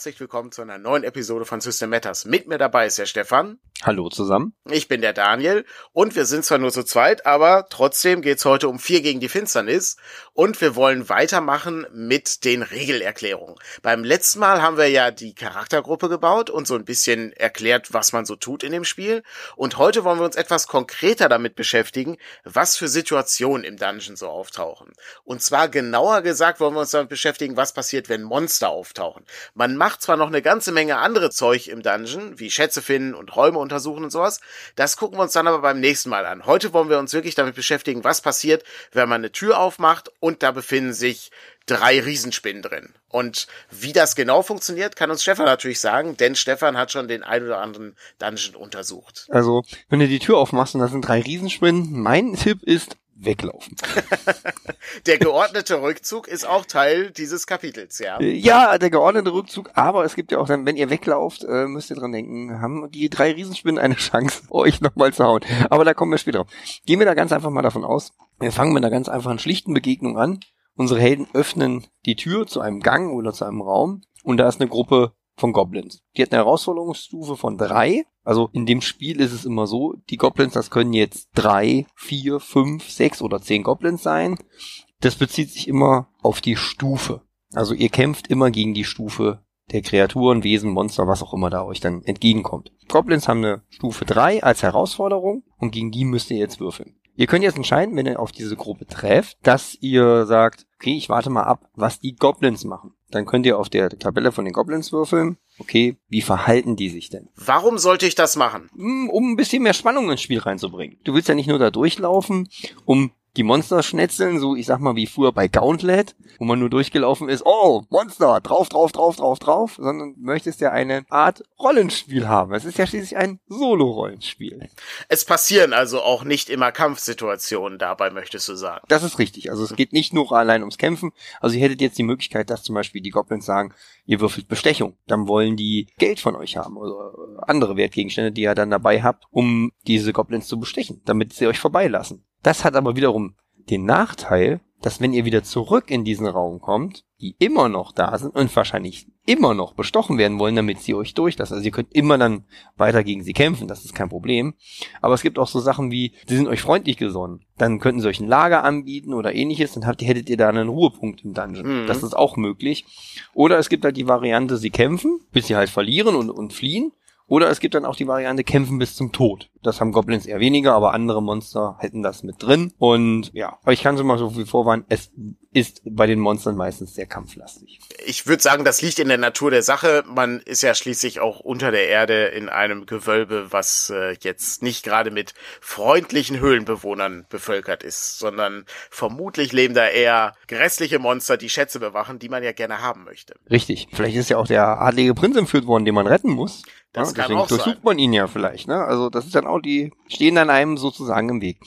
herzlich willkommen zu einer neuen Episode von System Matters. Mit mir dabei ist der Stefan. Hallo zusammen. Ich bin der Daniel und wir sind zwar nur zu zweit, aber trotzdem geht's heute um vier gegen die Finsternis und wir wollen weitermachen mit den Regelerklärungen. Beim letzten Mal haben wir ja die Charaktergruppe gebaut und so ein bisschen erklärt, was man so tut in dem Spiel und heute wollen wir uns etwas konkreter damit beschäftigen, was für Situationen im Dungeon so auftauchen. Und zwar genauer gesagt wollen wir uns damit beschäftigen, was passiert, wenn Monster auftauchen. Man macht zwar noch eine ganze Menge andere Zeug im Dungeon, wie Schätze finden und Räume untersuchen und sowas. Das gucken wir uns dann aber beim nächsten Mal an. Heute wollen wir uns wirklich damit beschäftigen, was passiert, wenn man eine Tür aufmacht und da befinden sich drei Riesenspinnen drin. Und wie das genau funktioniert, kann uns Stefan natürlich sagen, denn Stefan hat schon den ein oder anderen Dungeon untersucht. Also, wenn du die Tür aufmachst und da sind drei Riesenspinnen, mein Tipp ist, weglaufen. der geordnete Rückzug ist auch Teil dieses Kapitels, ja. Ja, der geordnete Rückzug, aber es gibt ja auch dann, wenn ihr weglauft, äh, müsst ihr dran denken, haben die drei Riesenspinnen eine Chance, euch nochmal zu hauen. Aber da kommen wir später drauf. Gehen wir da ganz einfach mal davon aus. Wir fangen mit einer ganz einfachen, schlichten Begegnung an. Unsere Helden öffnen die Tür zu einem Gang oder zu einem Raum und da ist eine Gruppe von Goblins. Die hat eine Herausforderungsstufe von drei. Also in dem Spiel ist es immer so, die Goblins, das können jetzt drei, vier, fünf, sechs oder zehn Goblins sein. Das bezieht sich immer auf die Stufe. Also ihr kämpft immer gegen die Stufe der Kreaturen, Wesen, Monster, was auch immer da euch dann entgegenkommt. Goblins haben eine Stufe drei als Herausforderung und gegen die müsst ihr jetzt würfeln. Ihr könnt jetzt entscheiden, wenn ihr auf diese Gruppe trefft, dass ihr sagt, okay, ich warte mal ab, was die Goblins machen. Dann könnt ihr auf der Tabelle von den Goblins würfeln. Okay, wie verhalten die sich denn? Warum sollte ich das machen? Hm, um ein bisschen mehr Spannung ins Spiel reinzubringen. Du willst ja nicht nur da durchlaufen, um die Monster schnetzeln, so ich sag mal wie früher bei Gauntlet, wo man nur durchgelaufen ist, oh, Monster, drauf, drauf, drauf, drauf, drauf, sondern möchtest ja eine Art Rollenspiel haben. Es ist ja schließlich ein Solo-Rollenspiel. Es passieren also auch nicht immer Kampfsituationen dabei, möchtest du sagen? Das ist richtig. Also es geht nicht nur allein ums Kämpfen. Also ihr hättet jetzt die Möglichkeit, dass zum Beispiel die Goblins sagen, ihr würfelt Bestechung. Dann wollen die Geld von euch haben oder andere Wertgegenstände, die ihr dann dabei habt, um diese Goblins zu bestechen, damit sie euch vorbeilassen. Das hat aber wiederum den Nachteil, dass wenn ihr wieder zurück in diesen Raum kommt, die immer noch da sind und wahrscheinlich immer noch bestochen werden wollen, damit sie euch durchlassen. Also ihr könnt immer dann weiter gegen sie kämpfen, das ist kein Problem. Aber es gibt auch so Sachen wie, sie sind euch freundlich gesonnen. Dann könnten sie euch ein Lager anbieten oder ähnliches, dann habt hättet ihr da einen Ruhepunkt im Dungeon. Mhm. Das ist auch möglich. Oder es gibt halt die Variante, sie kämpfen, bis sie halt verlieren und, und fliehen. Oder es gibt dann auch die Variante kämpfen bis zum Tod. Das haben Goblins eher weniger, aber andere Monster hätten das mit drin. Und ja, aber ich kann schon mal so viel vorwarnen, es ist bei den Monstern meistens sehr kampflastig. Ich würde sagen, das liegt in der Natur der Sache. Man ist ja schließlich auch unter der Erde in einem Gewölbe, was äh, jetzt nicht gerade mit freundlichen Höhlenbewohnern bevölkert ist, sondern vermutlich leben da eher grässliche Monster, die Schätze bewachen, die man ja gerne haben möchte. Richtig. Vielleicht ist ja auch der adlige Prinz entführt worden, den man retten muss. Das ja, kann auch durchsucht sein. man ihn ja vielleicht. Ne? Also das ist dann auch die, stehen dann einem sozusagen im Weg.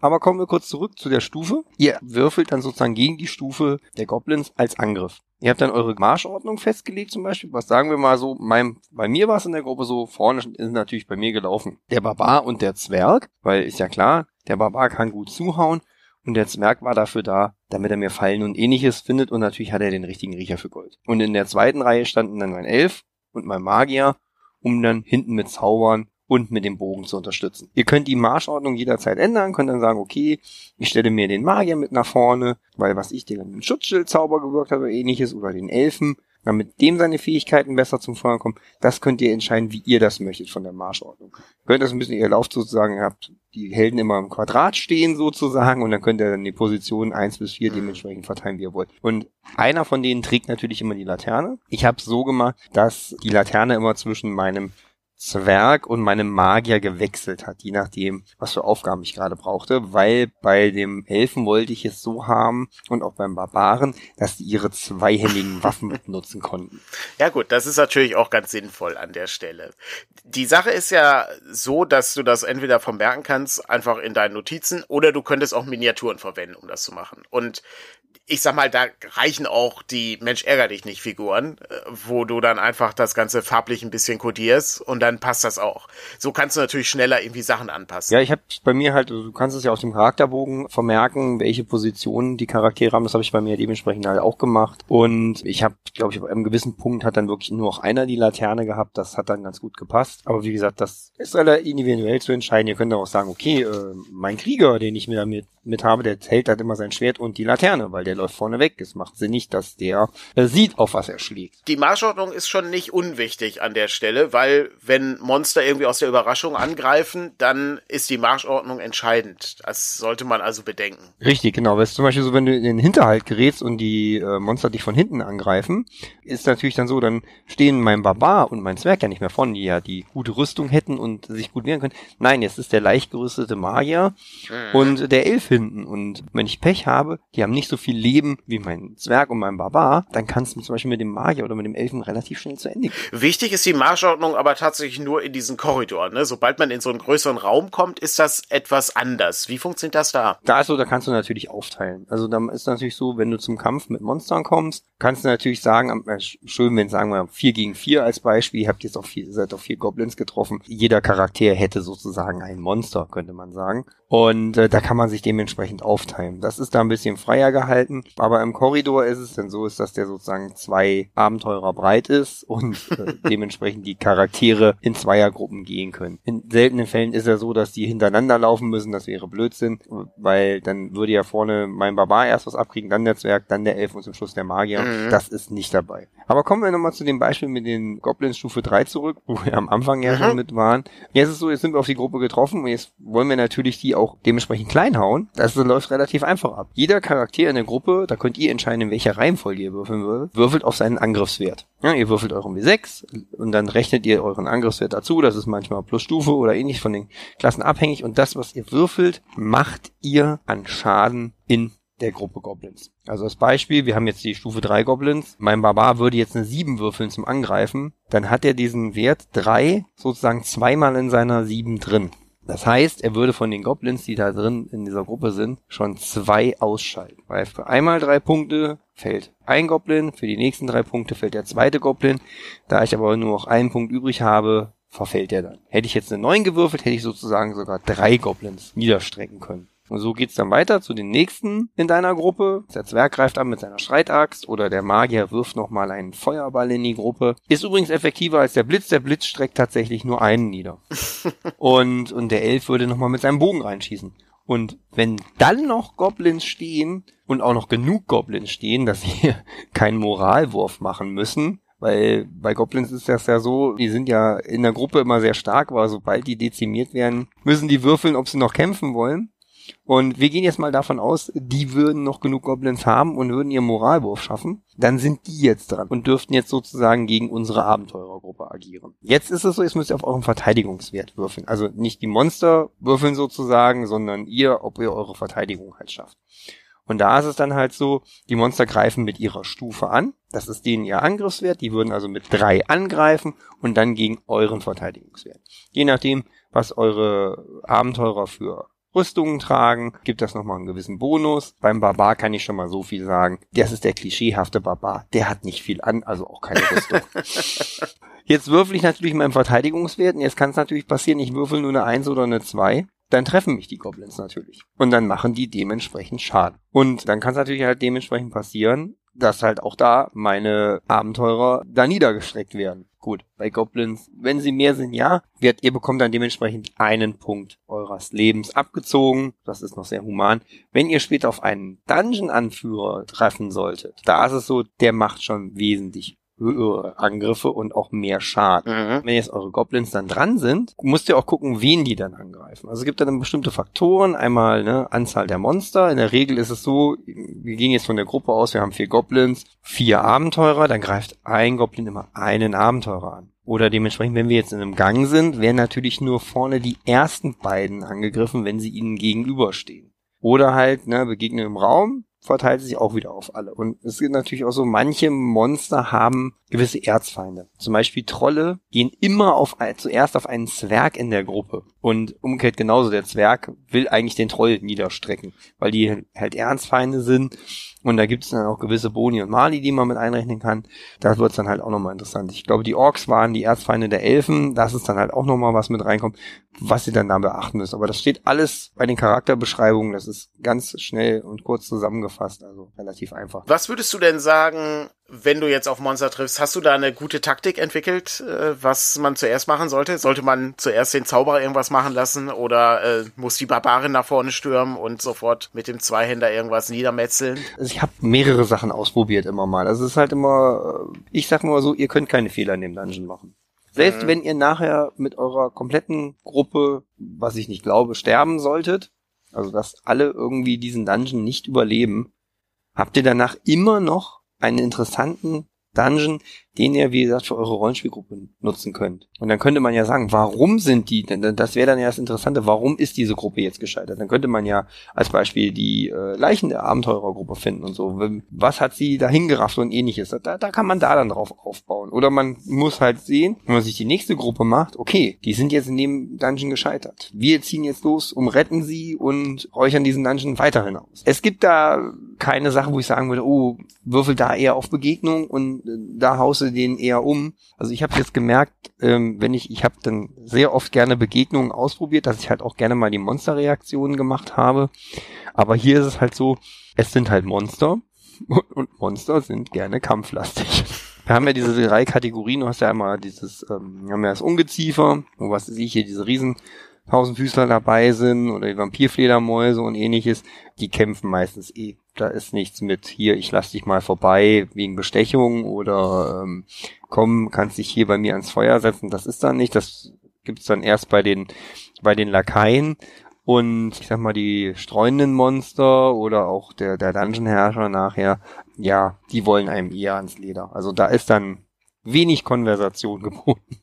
Aber kommen wir kurz zurück zu der Stufe. Ihr würfelt dann sozusagen gegen die Stufe der Goblins als Angriff. Ihr habt dann eure Marschordnung festgelegt zum Beispiel. Was sagen wir mal so, mein, bei mir war es in der Gruppe so, vorne ist natürlich bei mir gelaufen der Barbar und der Zwerg, weil ist ja klar, der Barbar kann gut zuhauen und der Zwerg war dafür da, damit er mir Fallen und ähnliches findet und natürlich hat er den richtigen Riecher für Gold. Und in der zweiten Reihe standen dann mein Elf und mein Magier um dann hinten mit Zaubern und mit dem Bogen zu unterstützen. Ihr könnt die Marschordnung jederzeit ändern, könnt dann sagen, okay, ich stelle mir den Magier mit nach vorne, weil was ich, der den Schutzschildzauber gewirkt hat oder ähnliches, oder den Elfen, damit dem seine Fähigkeiten besser zum Feuer kommen, das könnt ihr entscheiden, wie ihr das möchtet von der Marschordnung. Ihr könnt das ein bisschen, ihr lauft sozusagen, ihr habt die Helden immer im Quadrat stehen sozusagen und dann könnt ihr dann die Positionen eins bis vier dementsprechend verteilen, wie ihr wollt. Und einer von denen trägt natürlich immer die Laterne. Ich habe so gemacht, dass die Laterne immer zwischen meinem Zwerg und meinem Magier gewechselt hat, je nachdem, was für Aufgaben ich gerade brauchte, weil bei dem Elfen wollte ich es so haben und auch beim Barbaren, dass die ihre zweihändigen Waffen nutzen konnten. Ja gut, das ist natürlich auch ganz sinnvoll an der Stelle. Die Sache ist ja so, dass du das entweder vermerken kannst, einfach in deinen Notizen, oder du könntest auch Miniaturen verwenden, um das zu machen. Und ich sag mal, da reichen auch die Mensch ärger dich nicht Figuren, äh, wo du dann einfach das Ganze farblich ein bisschen kodierst und dann passt das auch. So kannst du natürlich schneller irgendwie Sachen anpassen. Ja, ich habe bei mir halt, also du kannst es ja aus dem Charakterbogen vermerken, welche Positionen die Charaktere haben. Das habe ich bei mir dementsprechend halt auch gemacht. Und ich habe, glaube ich, auf einem gewissen Punkt hat dann wirklich nur noch einer die Laterne gehabt. Das hat dann ganz gut gepasst. Aber wie gesagt, das ist relativ individuell zu entscheiden. Ihr könnt auch sagen, okay, äh, mein Krieger, den ich mir damit mit habe, der hält halt immer sein Schwert und die Laterne, weil der läuft vorne weg. Es macht Sinn nicht, dass der äh, sieht, auf was er schlägt. Die Marschordnung ist schon nicht unwichtig an der Stelle, weil wenn Monster irgendwie aus der Überraschung angreifen, dann ist die Marschordnung entscheidend. Das sollte man also bedenken. Richtig, genau. Weil es zum Beispiel so, wenn du in den Hinterhalt gerätst und die äh, Monster dich von hinten angreifen, ist natürlich dann so, dann stehen mein Barbar und mein Zwerg ja nicht mehr vorne, die ja die gute Rüstung hätten und sich gut wehren können. Nein, jetzt ist der leicht gerüstete Magier mhm. und der Elf hinten. Und wenn ich Pech habe, die haben nicht so viel Leben wie mein Zwerg und mein Barbar, dann kannst du zum Beispiel mit dem Magier oder mit dem Elfen relativ schnell zu Ende gehen. Wichtig ist die Marschordnung aber tatsächlich nur in diesen Korridor. Ne? Sobald man in so einen größeren Raum kommt, ist das etwas anders. Wie funktioniert das da? Da ist so, da kannst du natürlich aufteilen. Also da ist natürlich so, wenn du zum Kampf mit Monstern kommst, kannst du natürlich sagen, äh, schön, wenn sagen wir vier gegen vier als Beispiel, ihr habt jetzt auch vier, seid auf vier Goblins getroffen. Jeder Charakter hätte sozusagen ein Monster, könnte man sagen. Und äh, da kann man sich dementsprechend aufteilen. Das ist da ein bisschen freier gehalten, aber im Korridor ist es denn so, ist, dass der sozusagen zwei Abenteurer breit ist und äh, dementsprechend die Charaktere in Zweiergruppen gehen können. In seltenen Fällen ist er so, dass die hintereinander laufen müssen, das wäre Blödsinn, weil dann würde ja vorne mein Barbar erst was abkriegen, dann der Zwerg, dann der Elf und zum Schluss der Magier. Mhm. Das ist nicht dabei. Aber kommen wir nochmal zu dem Beispiel mit den Goblins Stufe 3 zurück, wo wir am Anfang ja mhm. schon mit waren. Jetzt ist es so, jetzt sind wir auf die Gruppe getroffen und jetzt wollen wir natürlich die auch dementsprechend klein hauen. Das läuft relativ einfach ab. Jeder Charakter in der Gruppe, da könnt ihr entscheiden, in welcher Reihenfolge ihr würfeln würdet, würfelt auf seinen Angriffswert. Ja, ihr würfelt euren W6 und dann rechnet ihr euren Angriffswert dazu. Das ist manchmal plus Stufe oder ähnlich von den Klassen abhängig. Und das, was ihr würfelt, macht ihr an Schaden in der Gruppe Goblins. Also als Beispiel, wir haben jetzt die Stufe 3 Goblins. Mein Barbar würde jetzt eine 7 würfeln zum Angreifen. Dann hat er diesen Wert 3 sozusagen zweimal in seiner 7 drin. Das heißt, er würde von den Goblins, die da drin in dieser Gruppe sind, schon zwei ausschalten. Weil für einmal drei Punkte fällt ein Goblin, für die nächsten drei Punkte fällt der zweite Goblin. Da ich aber nur noch einen Punkt übrig habe, verfällt er dann. Hätte ich jetzt eine 9 gewürfelt, hätte ich sozusagen sogar drei Goblins niederstrecken können. Und so geht's dann weiter zu den nächsten in deiner Gruppe. Der Zwerg greift an mit seiner Streitaxt oder der Magier wirft nochmal einen Feuerball in die Gruppe. Ist übrigens effektiver als der Blitz. Der Blitz streckt tatsächlich nur einen nieder. und, und der Elf würde nochmal mit seinem Bogen reinschießen. Und wenn dann noch Goblins stehen und auch noch genug Goblins stehen, dass sie keinen Moralwurf machen müssen, weil bei Goblins ist das ja so, die sind ja in der Gruppe immer sehr stark, aber sobald die dezimiert werden, müssen die würfeln, ob sie noch kämpfen wollen. Und wir gehen jetzt mal davon aus, die würden noch genug Goblins haben und würden ihren Moralwurf schaffen. Dann sind die jetzt dran und dürften jetzt sozusagen gegen unsere Abenteurergruppe agieren. Jetzt ist es so, jetzt müsst ihr auf euren Verteidigungswert würfeln. Also nicht die Monster würfeln sozusagen, sondern ihr, ob ihr eure Verteidigung halt schafft. Und da ist es dann halt so, die Monster greifen mit ihrer Stufe an. Das ist denen ihr Angriffswert. Die würden also mit drei angreifen und dann gegen euren Verteidigungswert. Je nachdem, was eure Abenteurer für Rüstungen tragen, gibt das nochmal einen gewissen Bonus. Beim Barbar kann ich schon mal so viel sagen. Das ist der klischeehafte Barbar. Der hat nicht viel an, also auch keine Rüstung. Jetzt würfel ich natürlich meinen Verteidigungswert und jetzt kann es natürlich passieren, ich würfel nur eine 1 oder eine 2 dann treffen mich die Goblins natürlich. Und dann machen die dementsprechend Schaden. Und dann kann es natürlich halt dementsprechend passieren, dass halt auch da meine Abenteurer da niedergestreckt werden. Gut, bei Goblins, wenn sie mehr sind, ja, wird, ihr bekommt dann dementsprechend einen Punkt eures Lebens abgezogen. Das ist noch sehr human. Wenn ihr später auf einen Dungeon-Anführer treffen solltet, da ist es so, der macht schon wesentlich höhere Angriffe und auch mehr Schaden. Mhm. Wenn jetzt eure Goblins dann dran sind, müsst ihr auch gucken, wen die dann angreifen. Also es gibt dann bestimmte Faktoren. Einmal ne, Anzahl der Monster. In der Regel ist es so, wir gehen jetzt von der Gruppe aus, wir haben vier Goblins, vier Abenteurer, dann greift ein Goblin immer einen Abenteurer an. Oder dementsprechend, wenn wir jetzt in einem Gang sind, werden natürlich nur vorne die ersten beiden angegriffen, wenn sie ihnen gegenüberstehen. Oder halt, ne, begegnen im Raum, verteilt sich auch wieder auf alle. Und es gibt natürlich auch so, manche Monster haben gewisse Erzfeinde. Zum Beispiel Trolle gehen immer auf zuerst auf einen Zwerg in der Gruppe. Und umgekehrt genauso, der Zwerg will eigentlich den Troll niederstrecken, weil die halt Erzfeinde sind. Und da gibt es dann auch gewisse Boni und Mali, die man mit einrechnen kann. Da wird es dann halt auch nochmal interessant. Ich glaube, die Orks waren die Erzfeinde der Elfen. Das ist dann halt auch nochmal was mit reinkommt, was sie dann da beachten müssen. Aber das steht alles bei den Charakterbeschreibungen. Das ist ganz schnell und kurz zusammengefasst. Also relativ einfach. Was würdest du denn sagen, wenn du jetzt auf Monster triffst, hast du da eine gute Taktik entwickelt, äh, was man zuerst machen sollte? Sollte man zuerst den Zauberer irgendwas machen lassen oder äh, muss die Barbarin nach vorne stürmen und sofort mit dem Zweihänder irgendwas niedermetzeln? Also ich habe mehrere Sachen ausprobiert immer mal. Also es ist halt immer, äh, ich sag mal so, ihr könnt keine Fehler in dem Dungeon machen. Selbst mhm. wenn ihr nachher mit eurer kompletten Gruppe, was ich nicht glaube, sterben solltet, also dass alle irgendwie diesen Dungeon nicht überleben, habt ihr danach immer noch einen interessanten Dungeon, den ihr, wie gesagt, für eure Rollenspielgruppe nutzen könnt. Und dann könnte man ja sagen, warum sind die, denn das wäre dann ja das Interessante, warum ist diese Gruppe jetzt gescheitert? Dann könnte man ja als Beispiel die äh, Leichen der Abenteurergruppe finden und so. Was hat sie dahin gerafft und ähnliches? Da, da kann man da dann drauf aufbauen. Oder man muss halt sehen, wenn man sich die nächste Gruppe macht, okay, die sind jetzt in dem Dungeon gescheitert. Wir ziehen jetzt los, umretten sie und räuchern diesen Dungeon weiterhin aus. Es gibt da keine Sache, wo ich sagen würde, oh, würfel da eher auf Begegnung und äh, da hause den eher um. Also ich habe jetzt gemerkt, ähm, wenn ich, ich habe dann sehr oft gerne Begegnungen ausprobiert, dass ich halt auch gerne mal die Monsterreaktionen gemacht habe. Aber hier ist es halt so, es sind halt Monster und Monster sind gerne kampflastig. Wir haben ja diese drei Kategorien, du hast ja einmal dieses, ähm, wir haben ja das Ungeziefer, wo was sehe ich hier, diese riesen Tausendfüßler dabei sind oder die Vampirfledermäuse und ähnliches, die kämpfen meistens eh. Da ist nichts mit hier, ich lass dich mal vorbei wegen Bestechung oder ähm, komm, kannst dich hier bei mir ans Feuer setzen. Das ist dann nicht. Das gibt's dann erst bei den bei den Lakaien und ich sag mal die streunenden Monster oder auch der der Dungeon Herrscher nachher. Ja, die wollen einem eher ans Leder. Also da ist dann wenig Konversation geboten.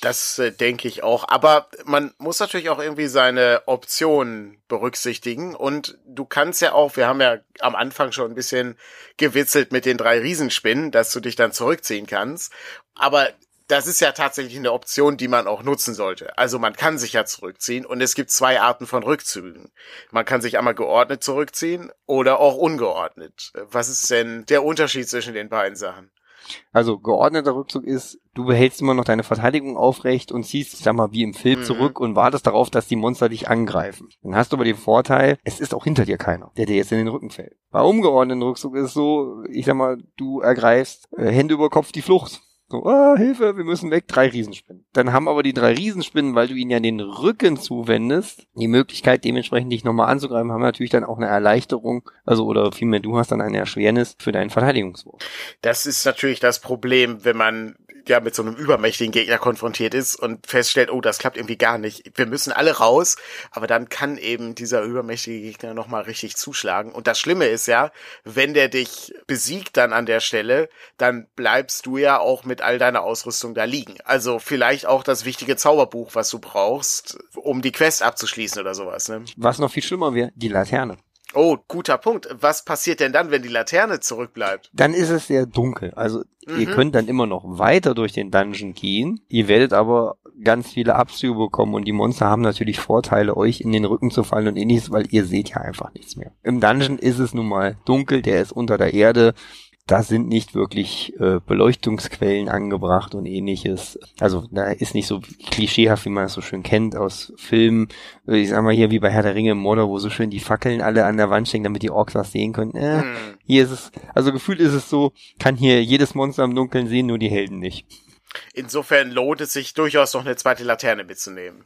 Das äh, denke ich auch. Aber man muss natürlich auch irgendwie seine Optionen berücksichtigen. Und du kannst ja auch, wir haben ja am Anfang schon ein bisschen gewitzelt mit den drei Riesenspinnen, dass du dich dann zurückziehen kannst. Aber das ist ja tatsächlich eine Option, die man auch nutzen sollte. Also man kann sich ja zurückziehen und es gibt zwei Arten von Rückzügen. Man kann sich einmal geordnet zurückziehen oder auch ungeordnet. Was ist denn der Unterschied zwischen den beiden Sachen? Also geordneter Rückzug ist, du behältst immer noch deine Verteidigung aufrecht und ziehst, ich sag mal, wie im Film mhm. zurück und wartest darauf, dass die Monster dich angreifen. Dann hast du aber den Vorteil, es ist auch hinter dir keiner, der dir jetzt in den Rücken fällt. Bei ungeordneten Rückzug ist es so, ich sag mal, du ergreifst äh, Hände über Kopf die Flucht. So, ah, Hilfe, wir müssen weg, drei Riesenspinnen. Dann haben aber die drei Riesenspinnen, weil du ihnen ja den Rücken zuwendest, die Möglichkeit dementsprechend dich nochmal anzugreifen, haben natürlich dann auch eine Erleichterung, also oder vielmehr du hast dann eine Erschwernis für deinen Verteidigungswurf. Das ist natürlich das Problem, wenn man ja mit so einem übermächtigen Gegner konfrontiert ist und feststellt, oh, das klappt irgendwie gar nicht. Wir müssen alle raus, aber dann kann eben dieser übermächtige Gegner nochmal richtig zuschlagen. Und das Schlimme ist ja, wenn der dich besiegt dann an der Stelle, dann bleibst du ja auch mit all deiner Ausrüstung da liegen. Also vielleicht auch das wichtige Zauberbuch, was du brauchst, um die Quest abzuschließen oder sowas. Ne? Was noch viel schlimmer wäre, die Laterne. Oh, guter Punkt. Was passiert denn dann, wenn die Laterne zurückbleibt? Dann ist es sehr dunkel. Also mhm. ihr könnt dann immer noch weiter durch den Dungeon gehen. Ihr werdet aber ganz viele Abzüge bekommen und die Monster haben natürlich Vorteile, euch in den Rücken zu fallen und ähnliches, weil ihr seht ja einfach nichts mehr. Im Dungeon ist es nun mal dunkel, der ist unter der Erde da sind nicht wirklich äh, Beleuchtungsquellen angebracht und ähnliches. Also da ist nicht so klischeehaft, wie man es so schön kennt aus Filmen. Äh, ich sag mal hier wie bei Herr der Ringe im Mordor, wo so schön die Fackeln alle an der Wand stehen, damit die Orks was sehen können. Äh, hm. Hier ist es, also gefühlt ist es so, kann hier jedes Monster im Dunkeln sehen, nur die Helden nicht. Insofern lohnt es sich durchaus noch eine zweite Laterne mitzunehmen.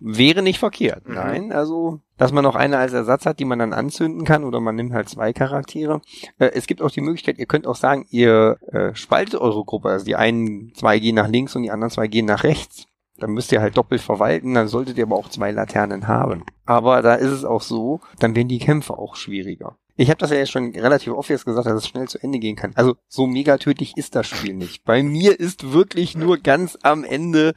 Wäre nicht verkehrt, mhm. nein. Also, dass man noch eine als Ersatz hat, die man dann anzünden kann, oder man nimmt halt zwei Charaktere. Äh, es gibt auch die Möglichkeit, ihr könnt auch sagen, ihr äh, spaltet eure Gruppe. Also die einen zwei gehen nach links und die anderen zwei gehen nach rechts. Dann müsst ihr halt doppelt verwalten, dann solltet ihr aber auch zwei Laternen haben. Aber da ist es auch so, dann werden die Kämpfe auch schwieriger. Ich habe das ja jetzt schon relativ oft jetzt gesagt, dass es schnell zu Ende gehen kann. Also so mega tödlich ist das Spiel nicht. Bei mir ist wirklich nur ganz am Ende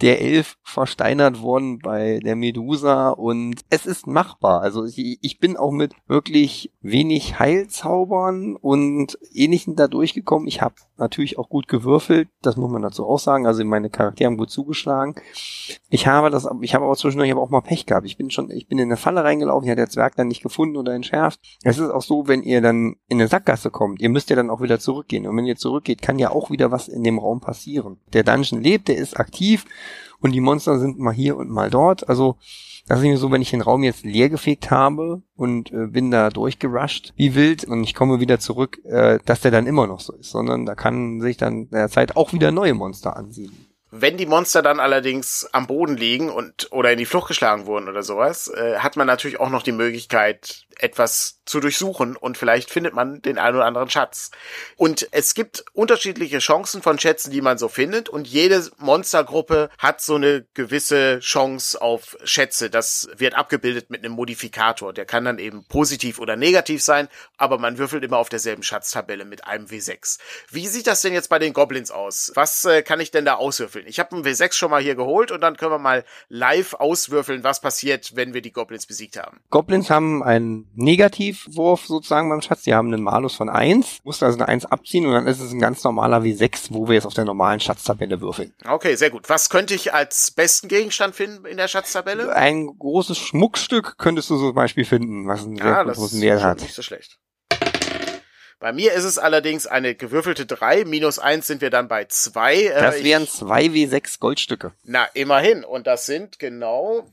der Elf versteinert worden bei der Medusa und es ist machbar. Also ich, ich bin auch mit wirklich wenig Heilzaubern und ähnlichen da durchgekommen. Ich habe natürlich auch gut gewürfelt, das muss man dazu auch sagen. Also meine Charaktere haben gut zugeschlagen. Ich habe das, ich habe aber zwischendurch aber auch mal Pech gehabt. Ich bin schon, ich bin in eine Falle reingelaufen, ich hat der Zwerg dann nicht gefunden oder entschärft. Es ist auch so, wenn ihr dann in eine Sackgasse kommt, ihr müsst ja dann auch wieder zurückgehen. Und wenn ihr zurückgeht, kann ja auch wieder was in dem Raum passieren. Der Dungeon lebt, der ist aktiv und die Monster sind mal hier und mal dort. Also das ist mir so, wenn ich den Raum jetzt leer gefegt habe und äh, bin da durchgerusht wie wild und ich komme wieder zurück, äh, dass der dann immer noch so ist, sondern da kann sich dann derzeit auch wieder neue Monster ansiedeln. Wenn die Monster dann allerdings am Boden liegen und oder in die Flucht geschlagen wurden oder sowas, äh, hat man natürlich auch noch die Möglichkeit, etwas zu durchsuchen und vielleicht findet man den einen oder anderen Schatz. Und es gibt unterschiedliche Chancen von Schätzen, die man so findet und jede Monstergruppe hat so eine gewisse Chance auf Schätze. Das wird abgebildet mit einem Modifikator. Der kann dann eben positiv oder negativ sein, aber man würfelt immer auf derselben Schatztabelle mit einem W6. Wie sieht das denn jetzt bei den Goblins aus? Was äh, kann ich denn da auswürfeln? Ich habe einen W6 schon mal hier geholt und dann können wir mal live auswürfeln, was passiert, wenn wir die Goblins besiegt haben. Goblins haben einen Negativwurf sozusagen beim Schatz. Die haben einen Malus von 1, musst also eine 1 abziehen und dann ist es ein ganz normaler W6, wo wir jetzt auf der normalen Schatztabelle würfeln. Okay, sehr gut. Was könnte ich als besten Gegenstand finden in der Schatztabelle? Ein großes Schmuckstück könntest du zum Beispiel finden, was einen sehr ah, großen Wert hat. Nicht so schlecht. Bei mir ist es allerdings eine gewürfelte 3, minus 1 sind wir dann bei 2. Äh, das wären 2 W6 Goldstücke. Na, immerhin. Und das sind genau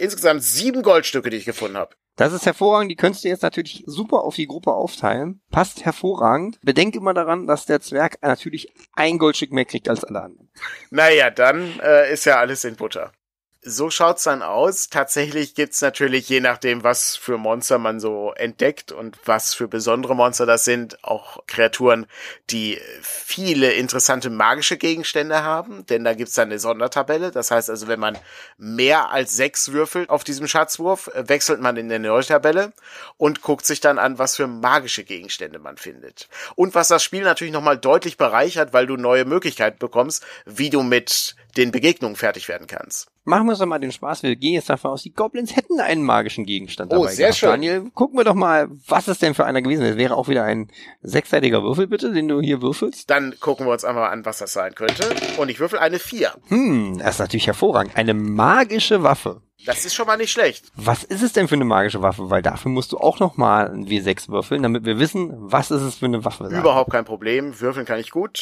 insgesamt sieben Goldstücke, die ich gefunden habe. Das ist hervorragend. Die könntest du jetzt natürlich super auf die Gruppe aufteilen. Passt hervorragend. Bedenk immer daran, dass der Zwerg natürlich ein Goldstück mehr kriegt als alle anderen. Naja, dann äh, ist ja alles in Butter so schaut's dann aus. Tatsächlich gibt's natürlich, je nachdem, was für Monster man so entdeckt und was für besondere Monster das sind, auch Kreaturen, die viele interessante magische Gegenstände haben. Denn da gibt's dann eine Sondertabelle. Das heißt also, wenn man mehr als sechs würfelt auf diesem Schatzwurf, wechselt man in eine neue Tabelle und guckt sich dann an, was für magische Gegenstände man findet. Und was das Spiel natürlich nochmal deutlich bereichert, weil du neue Möglichkeiten bekommst, wie du mit den Begegnungen fertig werden kannst. Machen wir uns doch mal den Spaß. Wir gehen jetzt davon aus, die Goblins hätten einen magischen Gegenstand dabei. Oh, sehr gehabt. schön. Daniel, gucken wir doch mal, was ist denn für einer gewesen? Das wäre auch wieder ein sechsseitiger Würfel, bitte, den du hier würfelst. Dann gucken wir uns einmal an, was das sein könnte. Und ich würfel eine vier. Hm, das ist natürlich hervorragend. Eine magische Waffe. Das ist schon mal nicht schlecht. Was ist es denn für eine magische Waffe? Weil dafür musst du auch noch mal ein W6 würfeln, damit wir wissen, was ist es für eine Waffe. Überhaupt kein Problem. Würfeln kann ich gut.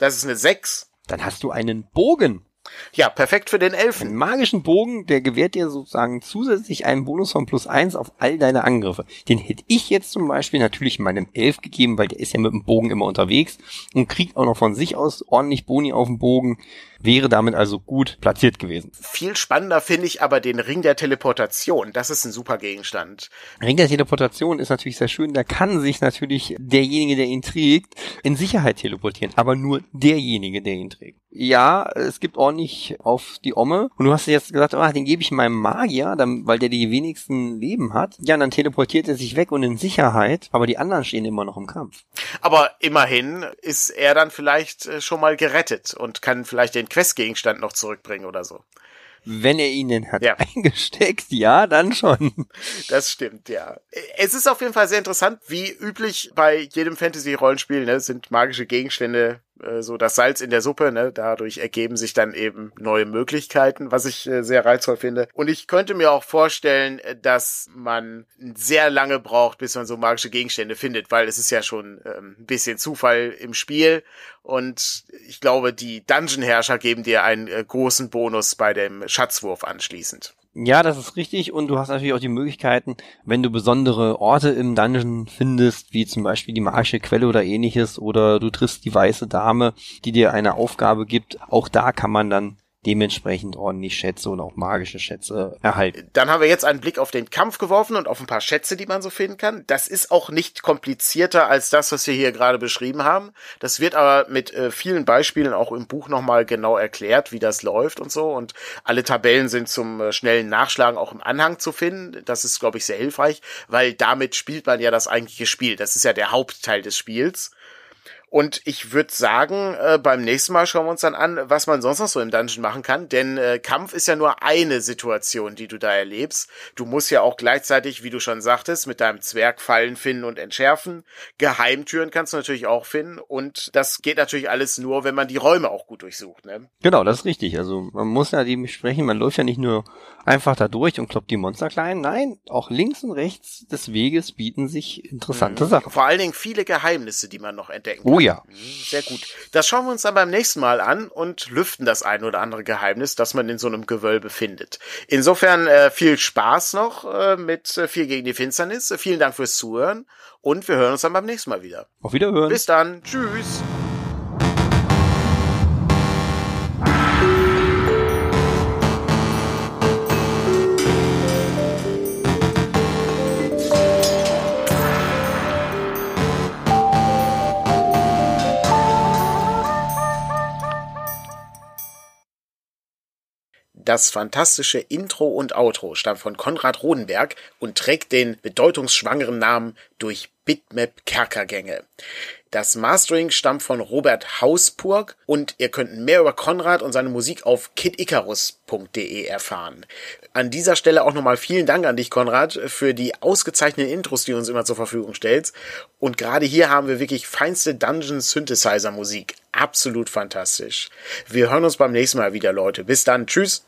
Das ist eine 6. Dann hast du einen Bogen. Ja, perfekt für den Elfen. Einen magischen Bogen, der gewährt dir sozusagen zusätzlich einen Bonus von plus eins auf all deine Angriffe. Den hätte ich jetzt zum Beispiel natürlich meinem Elf gegeben, weil der ist ja mit dem Bogen immer unterwegs und kriegt auch noch von sich aus ordentlich Boni auf dem Bogen wäre damit also gut platziert gewesen. Viel spannender finde ich aber den Ring der Teleportation. Das ist ein super Gegenstand. Ring der Teleportation ist natürlich sehr schön. Da kann sich natürlich derjenige, der ihn trägt, in Sicherheit teleportieren. Aber nur derjenige, der ihn trägt. Ja, es gibt ordentlich auf die Omme. Und du hast jetzt gesagt, ah, den gebe ich meinem Magier, dann, weil der die wenigsten Leben hat. Ja, und dann teleportiert er sich weg und in Sicherheit. Aber die anderen stehen immer noch im Kampf. Aber immerhin ist er dann vielleicht äh, schon mal gerettet und kann vielleicht den Questgegenstand noch zurückbringen oder so. Wenn er ihn denn hat ja. eingesteckt, ja, dann schon. Das stimmt, ja. Es ist auf jeden Fall sehr interessant, wie üblich bei jedem Fantasy-Rollenspiel, ne, sind magische Gegenstände äh, so das Salz in der Suppe, ne? Dadurch ergeben sich dann eben neue Möglichkeiten, was ich äh, sehr reizvoll finde. Und ich könnte mir auch vorstellen, äh, dass man sehr lange braucht, bis man so magische Gegenstände findet, weil es ist ja schon ähm, ein bisschen Zufall im Spiel. Und ich glaube, die Dungeon-Herrscher geben dir einen großen Bonus bei dem Schatzwurf anschließend. Ja, das ist richtig. Und du hast natürlich auch die Möglichkeiten, wenn du besondere Orte im Dungeon findest, wie zum Beispiel die magische Quelle oder ähnliches, oder du triffst die weiße Dame, die dir eine Aufgabe gibt, auch da kann man dann dementsprechend ordentlich Schätze und auch magische Schätze erhalten. Dann haben wir jetzt einen Blick auf den Kampf geworfen und auf ein paar Schätze, die man so finden kann. Das ist auch nicht komplizierter als das, was wir hier gerade beschrieben haben. Das wird aber mit äh, vielen Beispielen auch im Buch nochmal genau erklärt, wie das läuft und so. Und alle Tabellen sind zum äh, schnellen Nachschlagen auch im Anhang zu finden. Das ist, glaube ich, sehr hilfreich, weil damit spielt man ja das eigentliche Spiel. Das ist ja der Hauptteil des Spiels. Und ich würde sagen, äh, beim nächsten Mal schauen wir uns dann an, was man sonst noch so im Dungeon machen kann. Denn äh, Kampf ist ja nur eine Situation, die du da erlebst. Du musst ja auch gleichzeitig, wie du schon sagtest, mit deinem Zwerg Fallen finden und entschärfen. Geheimtüren kannst du natürlich auch finden. Und das geht natürlich alles nur, wenn man die Räume auch gut durchsucht. Ne? Genau, das ist richtig. Also man muss ja dementsprechend, man läuft ja nicht nur einfach da durch und kloppt die Monster klein. Nein, auch links und rechts des Weges bieten sich interessante mhm. Sachen. Vor allen Dingen viele Geheimnisse, die man noch entdecken kann. Oh ja. Mhm, sehr gut. Das schauen wir uns dann beim nächsten Mal an und lüften das ein oder andere Geheimnis, das man in so einem Gewölbe findet. Insofern äh, viel Spaß noch äh, mit äh, Vier gegen die Finsternis. Vielen Dank fürs Zuhören und wir hören uns dann beim nächsten Mal wieder. Auf Wiederhören. Bis dann. Tschüss. Das fantastische Intro und Outro stammt von Konrad Rodenberg und trägt den bedeutungsschwangeren Namen durch Bitmap Kerkergänge. Das Mastering stammt von Robert Hauspurg und ihr könnt mehr über Konrad und seine Musik auf kidicarus.de erfahren. An dieser Stelle auch nochmal vielen Dank an dich, Konrad, für die ausgezeichneten Intros, die du uns immer zur Verfügung stellst. Und gerade hier haben wir wirklich feinste Dungeon Synthesizer Musik. Absolut fantastisch. Wir hören uns beim nächsten Mal wieder, Leute. Bis dann. Tschüss.